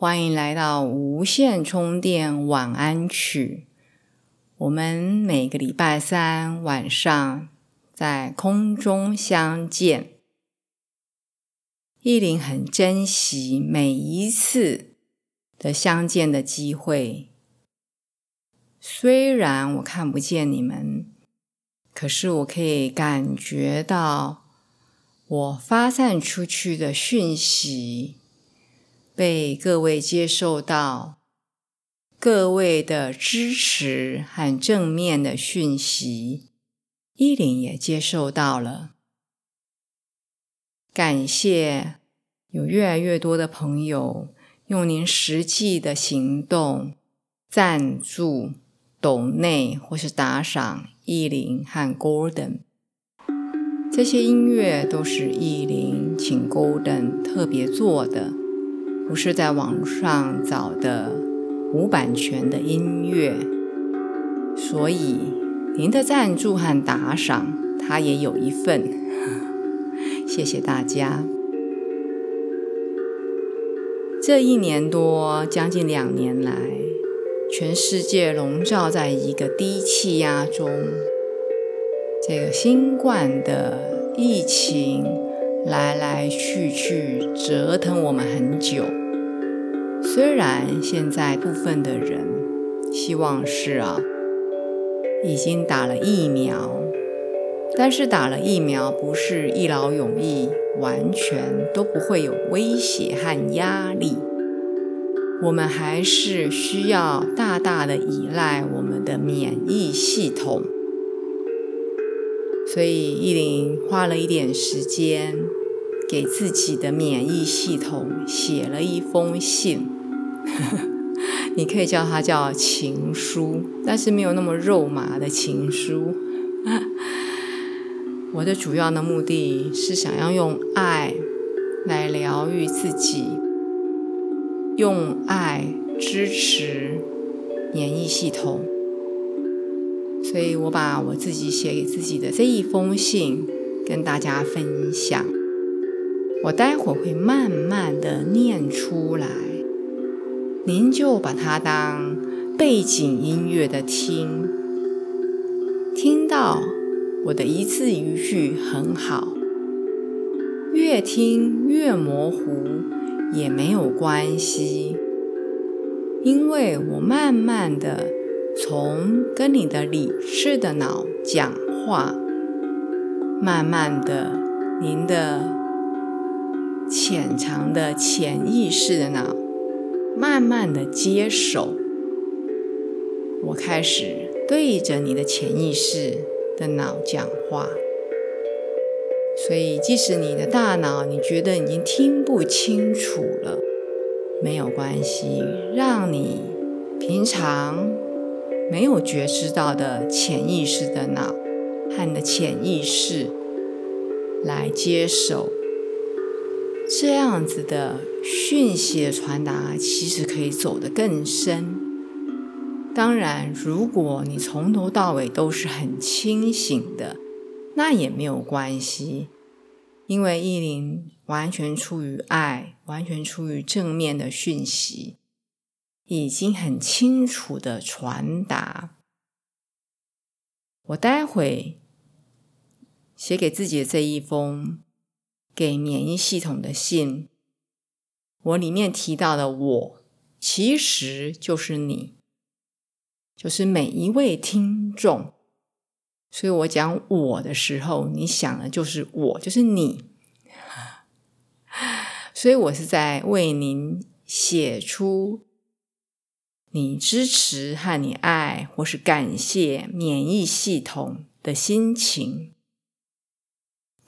欢迎来到无线充电晚安曲。我们每个礼拜三晚上在空中相见。意林很珍惜每一次的相见的机会。虽然我看不见你们，可是我可以感觉到我发散出去的讯息。被各位接受到，各位的支持和正面的讯息，依林也接受到了。感谢有越来越多的朋友用您实际的行动赞助、抖内或是打赏依林和 Golden。这些音乐都是意林请 Golden 特别做的。不是在网上找的无版权的音乐，所以您的赞助和打赏，他也有一份。谢谢大家。这一年多，将近两年来，全世界笼罩在一个低气压中，这个新冠的疫情来来去去，折腾我们很久。虽然现在部分的人希望是啊，已经打了疫苗，但是打了疫苗不是一劳永逸，完全都不会有威胁和压力。我们还是需要大大的依赖我们的免疫系统，所以依林花了一点时间，给自己的免疫系统写了一封信。你可以叫它叫情书，但是没有那么肉麻的情书。我的主要的目的是想要用爱来疗愈自己，用爱支持免疫系统。所以我把我自己写给自己的这一封信跟大家分享。我待会会慢慢的念出来。您就把它当背景音乐的听，听到我的一字一句很好，越听越模糊也没有关系，因为我慢慢的从跟你的理智的脑讲话，慢慢的您的潜藏的潜意识的脑。慢慢的接手，我开始对着你的潜意识的脑讲话。所以，即使你的大脑你觉得已经听不清楚了，没有关系，让你平常没有觉知到的潜意识的脑和你的潜意识来接手。这样子的讯息的传达，其实可以走得更深。当然，如果你从头到尾都是很清醒的，那也没有关系，因为意林完全出于爱，完全出于正面的讯息，已经很清楚的传达。我待会写给自己的这一封。给免疫系统的信，我里面提到的我，其实就是你，就是每一位听众。所以我讲我的时候，你想的就是我，就是你。所以我是在为您写出你支持和你爱，或是感谢免疫系统的心情。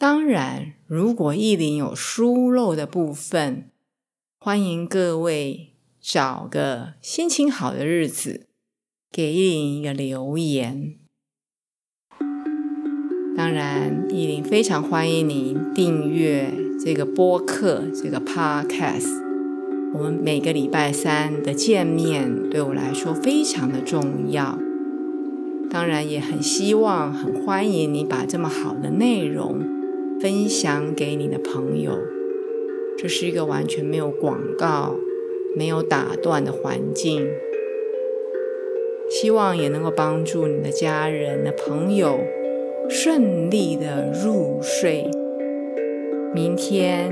当然，如果意林有疏漏的部分，欢迎各位找个心情好的日子，给意林一个留言。当然，意林非常欢迎您订阅这个播客，这个 Podcast。我们每个礼拜三的见面，对我来说非常的重要。当然，也很希望、很欢迎你把这么好的内容分享给你的朋友。这是一个完全没有广告、没有打断的环境，希望也能够帮助你的家人、的朋友顺利的入睡。明天。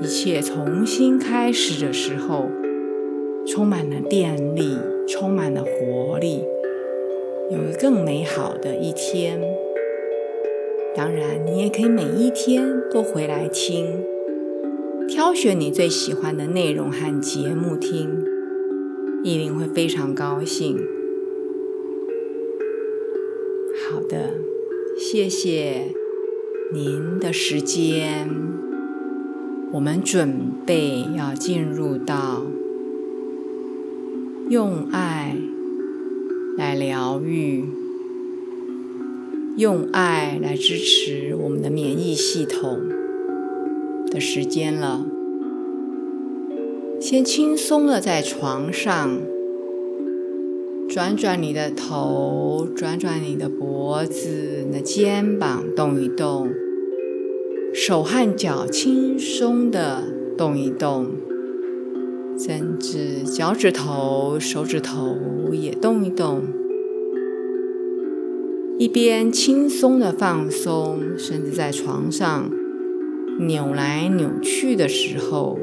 一切重新开始的时候，充满了电力，充满了活力，有个更美好的一天。当然，你也可以每一天都回来听，挑选你最喜欢的内容和节目听，依琳会非常高兴。好的，谢谢您的时间。我们准备要进入到用爱来疗愈、用爱来支持我们的免疫系统的时间了。先轻松的在床上转转你的头，转转你的脖子，你的肩膀动一动。手和脚轻松的动一动，甚至脚趾头、手指头也动一动。一边轻松的放松，甚至在床上扭来扭去的时候，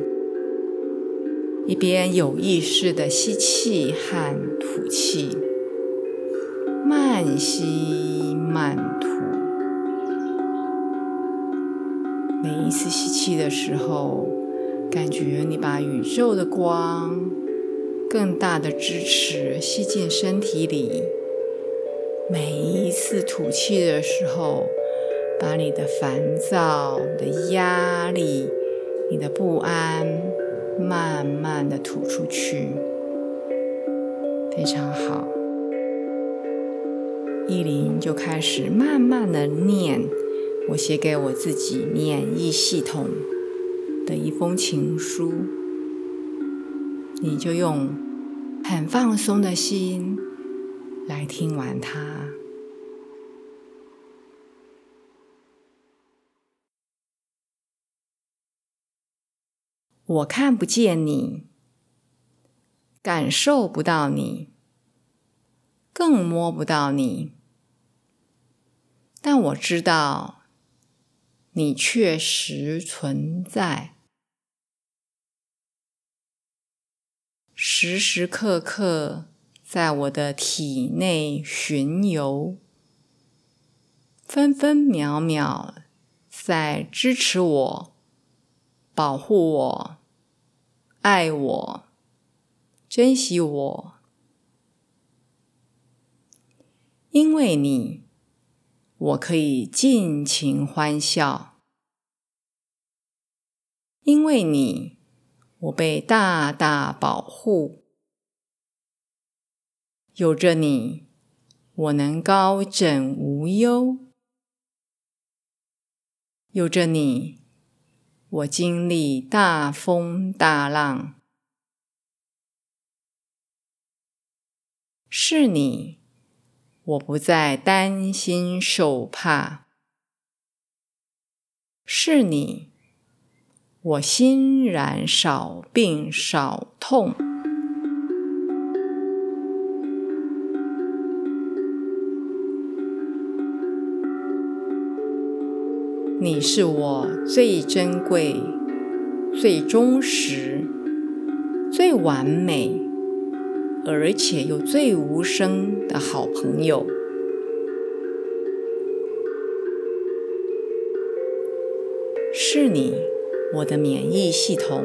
一边有意识的吸气和吐气，慢吸慢吐。每一次吸气的时候，感觉你把宇宙的光、更大的支持吸进身体里；每一次吐气的时候，把你的烦躁、的压力、你的不安，慢慢的吐出去。非常好，意林就开始慢慢的念。我写给我自己免疫系统的一封情书，你就用很放松的心来听完它。我看不见你，感受不到你，更摸不到你，但我知道。你确实存在，时时刻刻在我的体内巡游，分分秒秒在支持我、保护我、爱我、珍惜我，因为你。我可以尽情欢笑，因为你，我被大大保护。有着你，我能高枕无忧；有着你，我经历大风大浪。是你。我不再担心受怕，是你，我欣然少病少痛。你是我最珍贵、最忠实、最完美。而且又最无声的好朋友，是你，我的免疫系统，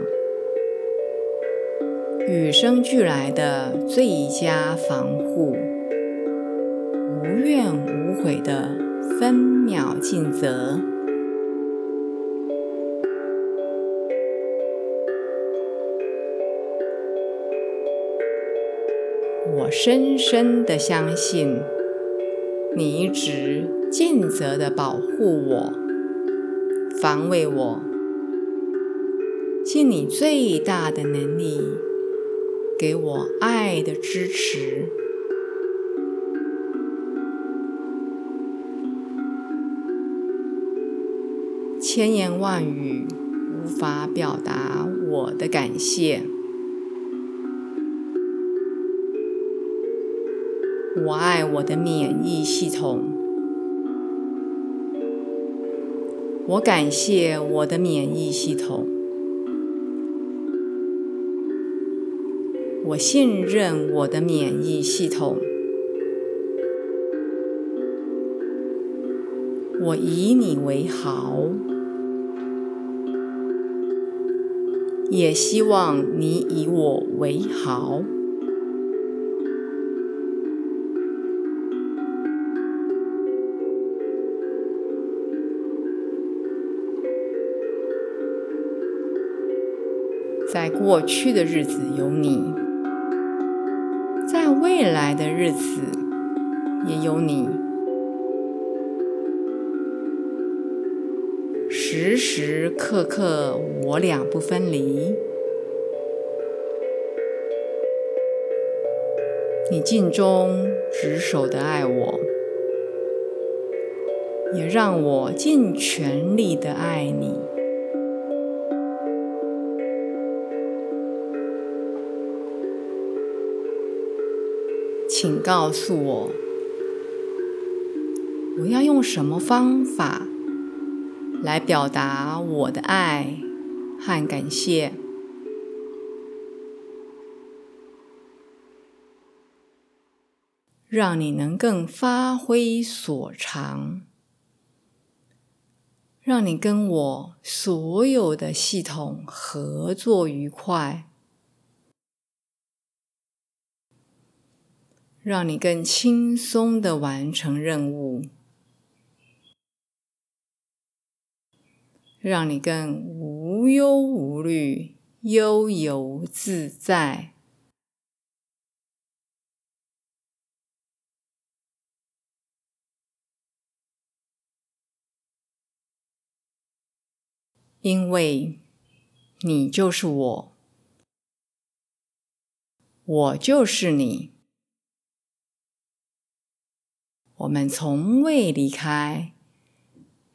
与生俱来的最佳防护，无怨无悔的分秒尽责。我深深的相信，你一直尽责的保护我、防卫我，尽你最大的能力给我爱的支持。千言万语无法表达我的感谢。我爱我的免疫系统，我感谢我的免疫系统，我信任我的免疫系统，我以你为豪，也希望你以我为豪。在过去的日子有你，在未来的日子也有你，时时刻刻我俩不分离。你尽忠职守的爱我，也让我尽全力的爱你。请告诉我，我要用什么方法来表达我的爱和感谢，让你能更发挥所长，让你跟我所有的系统合作愉快。让你更轻松的完成任务，让你更无忧无虑、悠游自在。因为你就是我，我就是你。我们从未离开，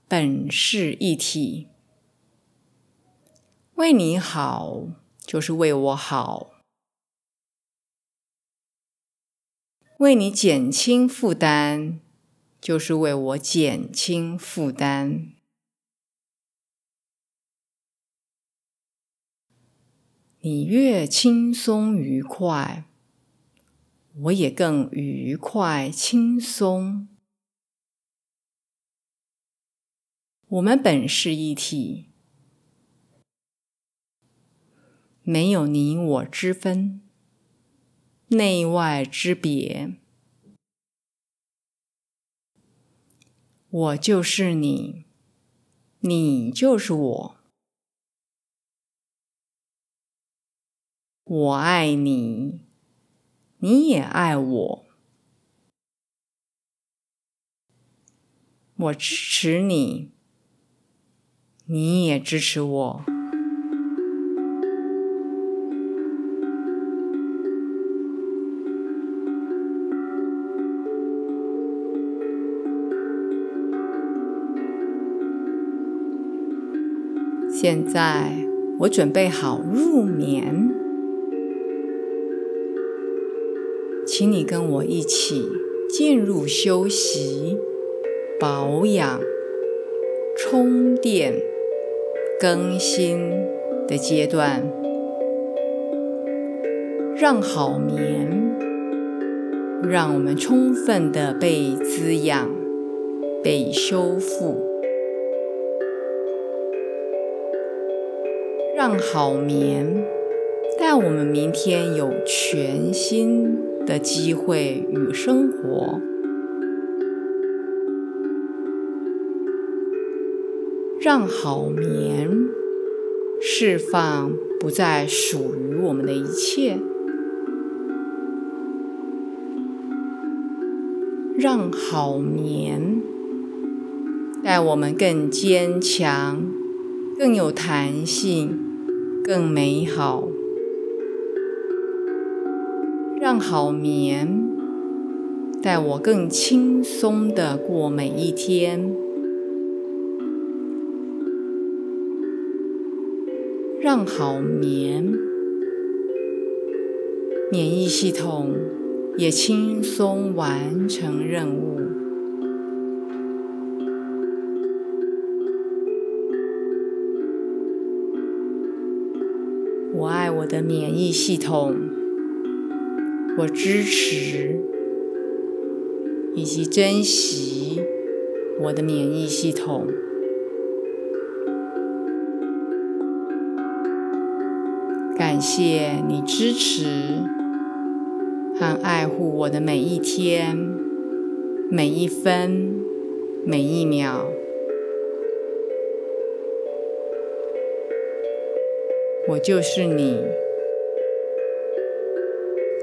本是一体。为你好，就是为我好；为你减轻负担，就是为我减轻负担。你越轻松愉快。我也更愉快轻松。我们本是一体，没有你我之分，内外之别。我就是你，你就是我。我爱你。你也爱我，我支持你，你也支持我。现在我准备好入眠。请你跟我一起进入休息、保养、充电、更新的阶段，让好眠，让我们充分的被滋养、被修复，让好眠带我们明天有全新。的机会与生活，让好眠释放不再属于我们的一切，让好眠带我们更坚强、更有弹性、更美好。让好眠带我更轻松的过每一天。让好眠，免疫系统也轻松完成任务。我爱我的免疫系统，我支持以及珍惜我的免疫系统。感谢你支持和爱护我的每一天、每一分、每一秒。我就是你，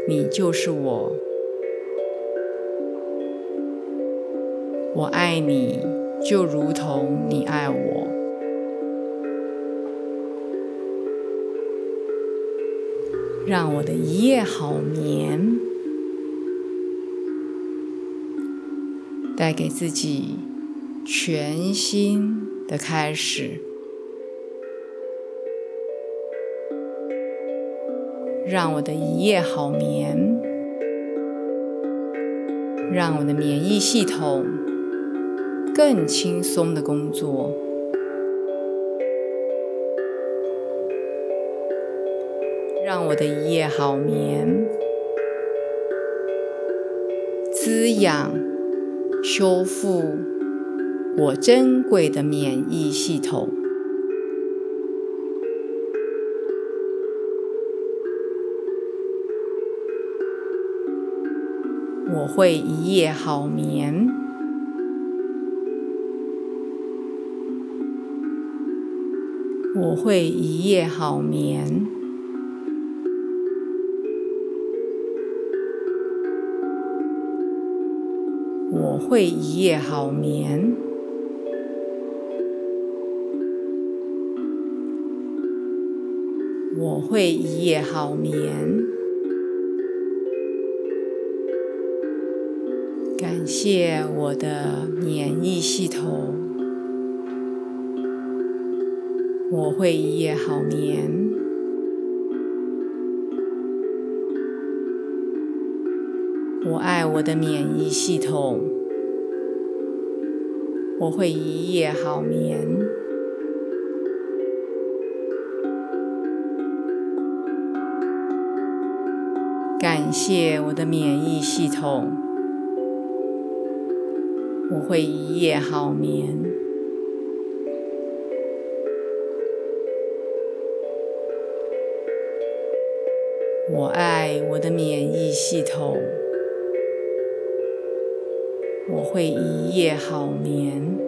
你就是我。我爱你，就如同你爱我。让我的一夜好眠，带给自己全新的开始。让我的一夜好眠，让我的免疫系统更轻松的工作。让我的一夜好眠，滋养、修复我珍贵的免疫系统。我会一夜好眠，我会一夜好眠。我会一夜好眠，我会一夜好眠。谢我的免疫系统，我会一夜好眠。我爱我的免疫系统，我会一夜好眠。感谢我的免疫系统，我会一夜好眠。我爱我的免疫系统。我会一夜好眠。